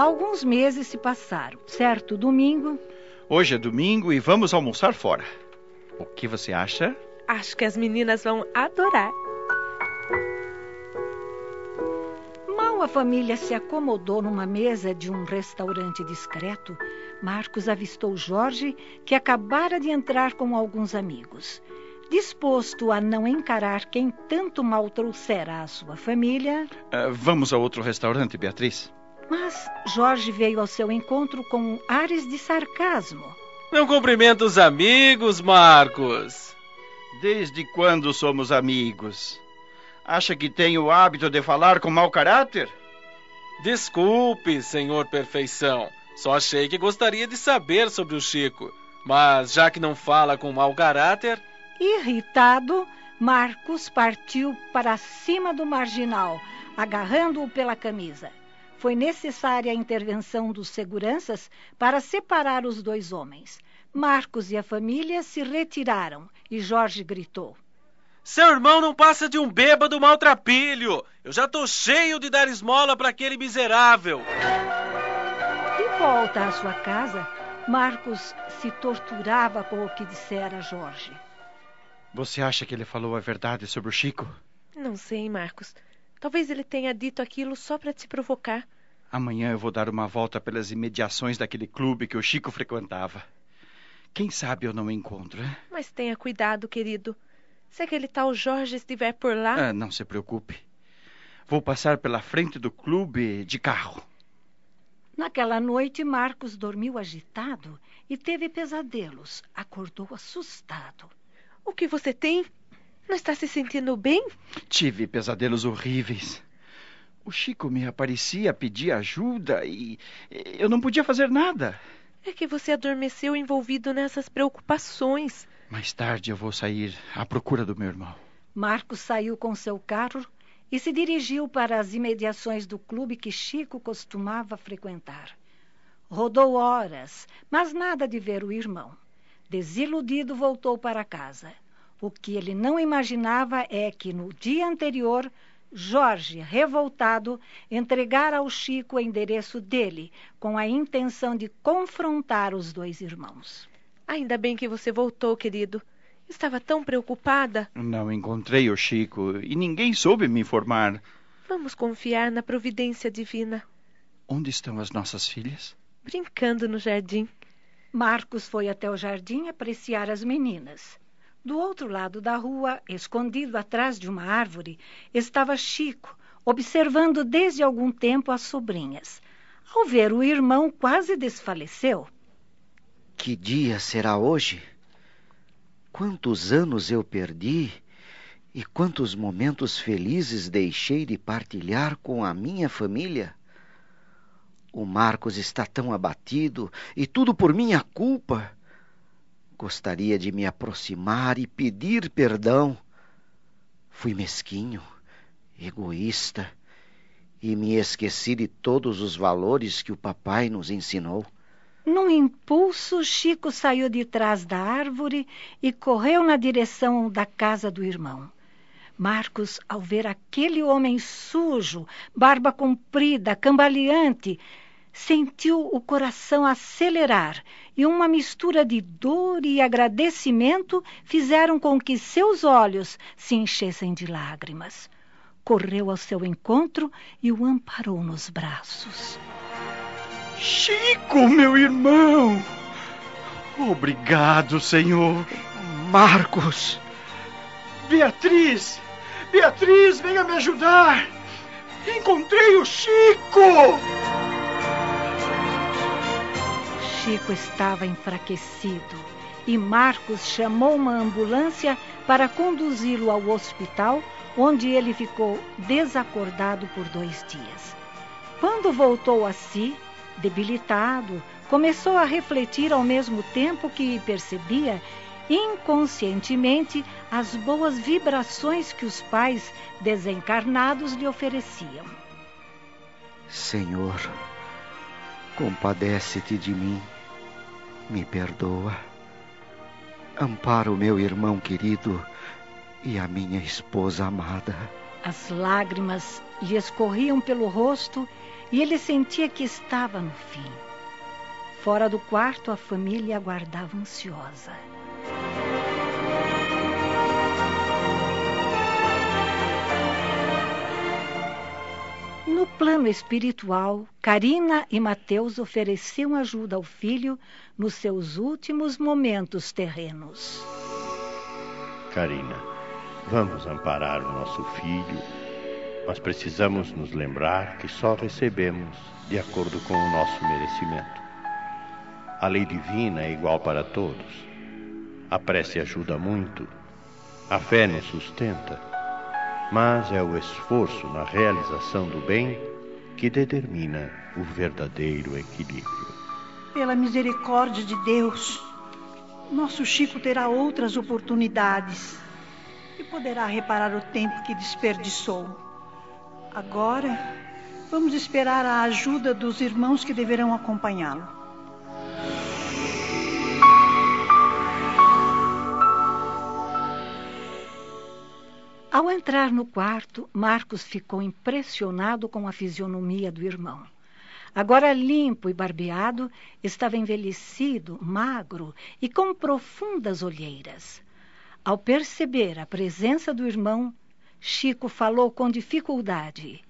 Alguns meses se passaram. Certo domingo. Hoje é domingo e vamos almoçar fora. O que você acha? Acho que as meninas vão adorar. Mal a família se acomodou numa mesa de um restaurante discreto, Marcos avistou Jorge, que acabara de entrar com alguns amigos. Disposto a não encarar quem tanto mal trouxera à sua família. Uh, vamos a outro restaurante, Beatriz. Mas Jorge veio ao seu encontro com ares de sarcasmo. Não cumprimenta os amigos, Marcos. Desde quando somos amigos? Acha que tenho o hábito de falar com mau caráter? Desculpe, senhor Perfeição. Só achei que gostaria de saber sobre o Chico. Mas já que não fala com mau caráter, Irritado, Marcos partiu para cima do marginal, agarrando-o pela camisa. Foi necessária a intervenção dos seguranças para separar os dois homens. Marcos e a família se retiraram e Jorge gritou: Seu irmão não passa de um bêbado maltrapilho. Eu já tô cheio de dar esmola para aquele miserável. De volta à sua casa, Marcos se torturava com o que dissera Jorge. Você acha que ele falou a verdade sobre o Chico? Não sei, Marcos. Talvez ele tenha dito aquilo só para te provocar. Amanhã eu vou dar uma volta pelas imediações daquele clube que o Chico frequentava. Quem sabe eu não o encontro, hein? Mas tenha cuidado, querido. Se aquele tal Jorge estiver por lá. Ah, não se preocupe. Vou passar pela frente do clube de carro. Naquela noite, Marcos dormiu agitado e teve pesadelos. Acordou assustado. O que você tem? Não está se sentindo bem? Tive pesadelos horríveis. O Chico me aparecia, pedia ajuda e eu não podia fazer nada. É que você adormeceu envolvido nessas preocupações. Mais tarde eu vou sair à procura do meu irmão. Marcos saiu com seu carro e se dirigiu para as imediações do clube que Chico costumava frequentar. Rodou horas, mas nada de ver o irmão. Desiludido, voltou para casa. O que ele não imaginava é que no dia anterior, Jorge, revoltado, entregara ao Chico o endereço dele, com a intenção de confrontar os dois irmãos. Ainda bem que você voltou, querido. Estava tão preocupada. Não encontrei o Chico e ninguém soube me informar. Vamos confiar na providência divina. Onde estão as nossas filhas? Brincando no jardim. Marcos foi até o jardim apreciar as meninas. Do outro lado da rua, escondido atrás de uma árvore, estava Chico, observando desde algum tempo as sobrinhas. Ao ver o irmão, quase desfaleceu. Que dia será hoje? Quantos anos eu perdi e quantos momentos felizes deixei de partilhar com a minha família? O Marcos está tão abatido e tudo por minha culpa. Gostaria de me aproximar e pedir perdão. Fui mesquinho, egoísta e me esqueci de todos os valores que o papai nos ensinou. Num impulso, Chico saiu de trás da árvore e correu na direção da casa do irmão. Marcos, ao ver aquele homem sujo, barba comprida, cambaleante, sentiu o coração acelerar e uma mistura de dor e agradecimento fizeram com que seus olhos se enchessem de lágrimas. Correu ao seu encontro e o amparou nos braços. Chico, meu irmão! Obrigado, Senhor. Marcos! Beatriz! Beatriz, venha me ajudar! Encontrei o Chico! Chico estava enfraquecido e Marcos chamou uma ambulância para conduzi-lo ao hospital, onde ele ficou desacordado por dois dias. Quando voltou a si, debilitado, começou a refletir ao mesmo tempo que percebia inconscientemente as boas vibrações que os pais desencarnados lhe ofereciam. Senhor, compadece-te de mim, me perdoa. Ampara o meu irmão querido e a minha esposa amada. As lágrimas lhe escorriam pelo rosto e ele sentia que estava no fim. Fora do quarto, a família aguardava ansiosa. No plano espiritual, Karina e Mateus ofereciam ajuda ao filho nos seus últimos momentos terrenos. Karina, vamos amparar o nosso filho, mas precisamos nos lembrar que só recebemos de acordo com o nosso merecimento. A lei divina é igual para todos. A prece ajuda muito, a fé nos sustenta mas é o esforço na realização do bem que determina o verdadeiro equilíbrio. Pela misericórdia de Deus, nosso Chico terá outras oportunidades e poderá reparar o tempo que desperdiçou. Agora, vamos esperar a ajuda dos irmãos que deverão acompanhá-lo. Ao entrar no quarto, Marcos ficou impressionado com a fisionomia do irmão. Agora limpo e barbeado, estava envelhecido, magro e com profundas olheiras. Ao perceber a presença do irmão, Chico falou com dificuldade: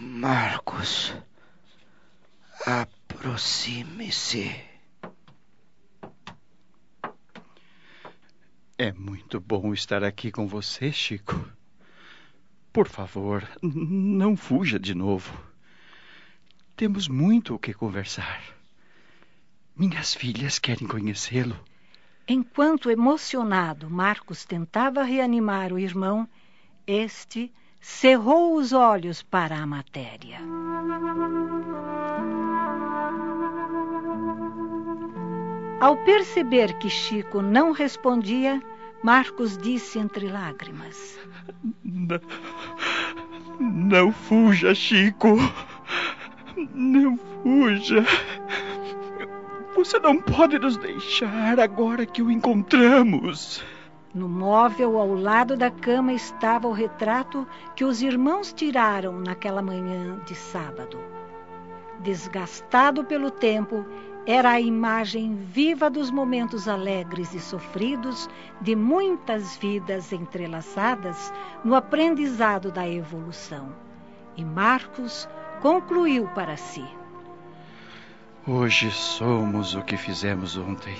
Marcos, aproxime-se. É muito bom estar aqui com você, Chico. Por favor, não fuja de novo. Temos muito o que conversar. Minhas filhas querem conhecê-lo. Enquanto emocionado Marcos tentava reanimar o irmão, este cerrou os olhos para a matéria. Ao perceber que Chico não respondia, Marcos disse entre lágrimas: Não, não fuja, Chico. Não fuja. Você não pode nos deixar agora que o encontramos. No móvel ao lado da cama estava o retrato que os irmãos tiraram naquela manhã de sábado. Desgastado pelo tempo, era a imagem viva dos momentos alegres e sofridos de muitas vidas entrelaçadas no aprendizado da evolução. E Marcos concluiu para si: Hoje somos o que fizemos ontem.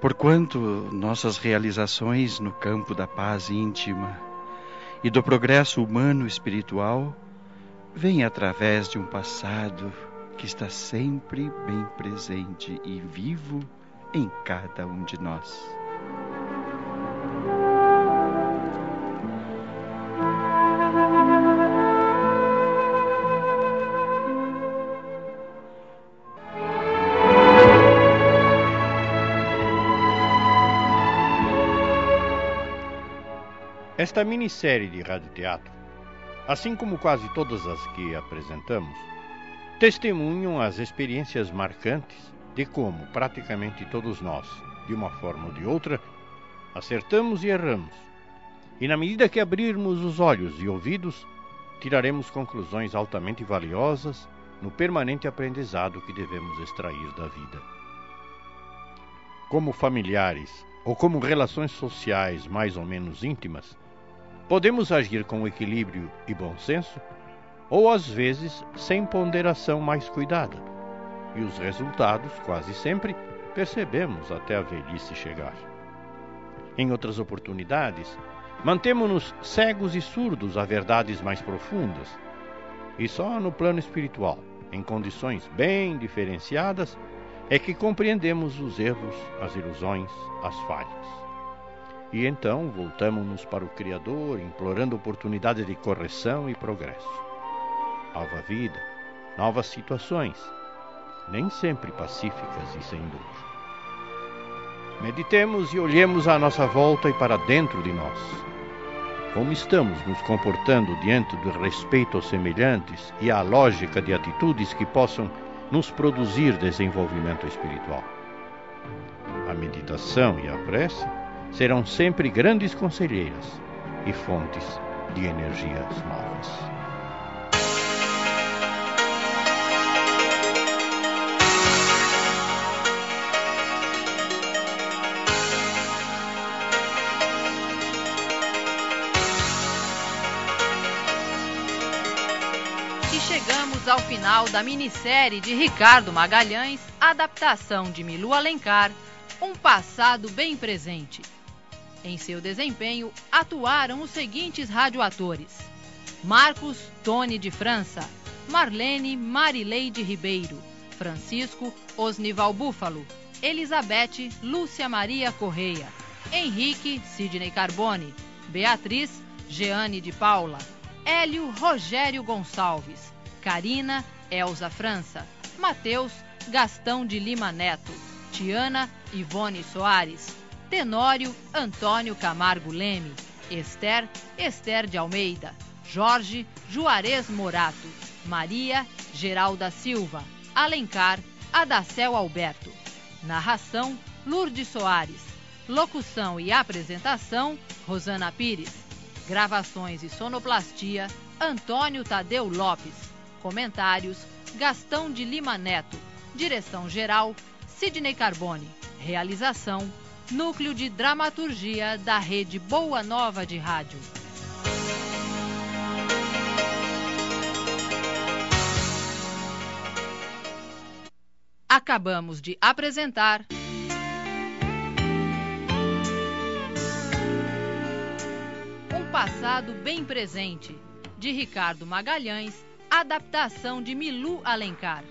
Porquanto nossas realizações no campo da paz íntima e do progresso humano espiritual vêm através de um passado que está sempre bem presente e vivo em cada um de nós. Esta minissérie de radioteatro, assim como quase todas as que apresentamos, testemunham as experiências marcantes de como praticamente todos nós, de uma forma ou de outra, acertamos e erramos. E na medida que abrirmos os olhos e ouvidos, tiraremos conclusões altamente valiosas no permanente aprendizado que devemos extrair da vida. Como familiares ou como relações sociais mais ou menos íntimas, podemos agir com equilíbrio e bom senso ou às vezes sem ponderação mais cuidada. E os resultados, quase sempre, percebemos até a velhice chegar. Em outras oportunidades, mantemos-nos cegos e surdos a verdades mais profundas. E só no plano espiritual, em condições bem diferenciadas, é que compreendemos os erros, as ilusões, as falhas. E então voltamos-nos para o Criador, implorando oportunidade de correção e progresso nova vida, novas situações, nem sempre pacíficas e sem dor. Meditemos e olhemos à nossa volta e para dentro de nós. Como estamos nos comportando diante do respeito aos semelhantes e à lógica de atitudes que possam nos produzir desenvolvimento espiritual? A meditação e a prece serão sempre grandes conselheiras e fontes de energias novas. Final da minissérie de Ricardo Magalhães, adaptação de Milu Alencar, Um Passado Bem Presente. Em seu desempenho atuaram os seguintes radioatores: Marcos Tony de França, Marlene Marileide Ribeiro, Francisco Osnival Búfalo, Elizabeth Lúcia Maria Correia, Henrique Sidney Carbone, Beatriz Jeane de Paula, Hélio Rogério Gonçalves, Karina Elza França, Mateus Gastão de Lima Neto, Tiana Ivone Soares, Tenório Antônio Camargo Leme, Esther Esther de Almeida, Jorge Juarez Morato, Maria Geralda Silva, Alencar Adacel Alberto. Narração Lourdes Soares. Locução e apresentação Rosana Pires. Gravações e sonoplastia Antônio Tadeu Lopes. Comentários Gastão de Lima Neto. Direção geral Sidney Carbone. Realização Núcleo de Dramaturgia da Rede Boa Nova de Rádio. Acabamos de apresentar. Um passado bem presente, de Ricardo Magalhães, adaptação de Milu Alencar.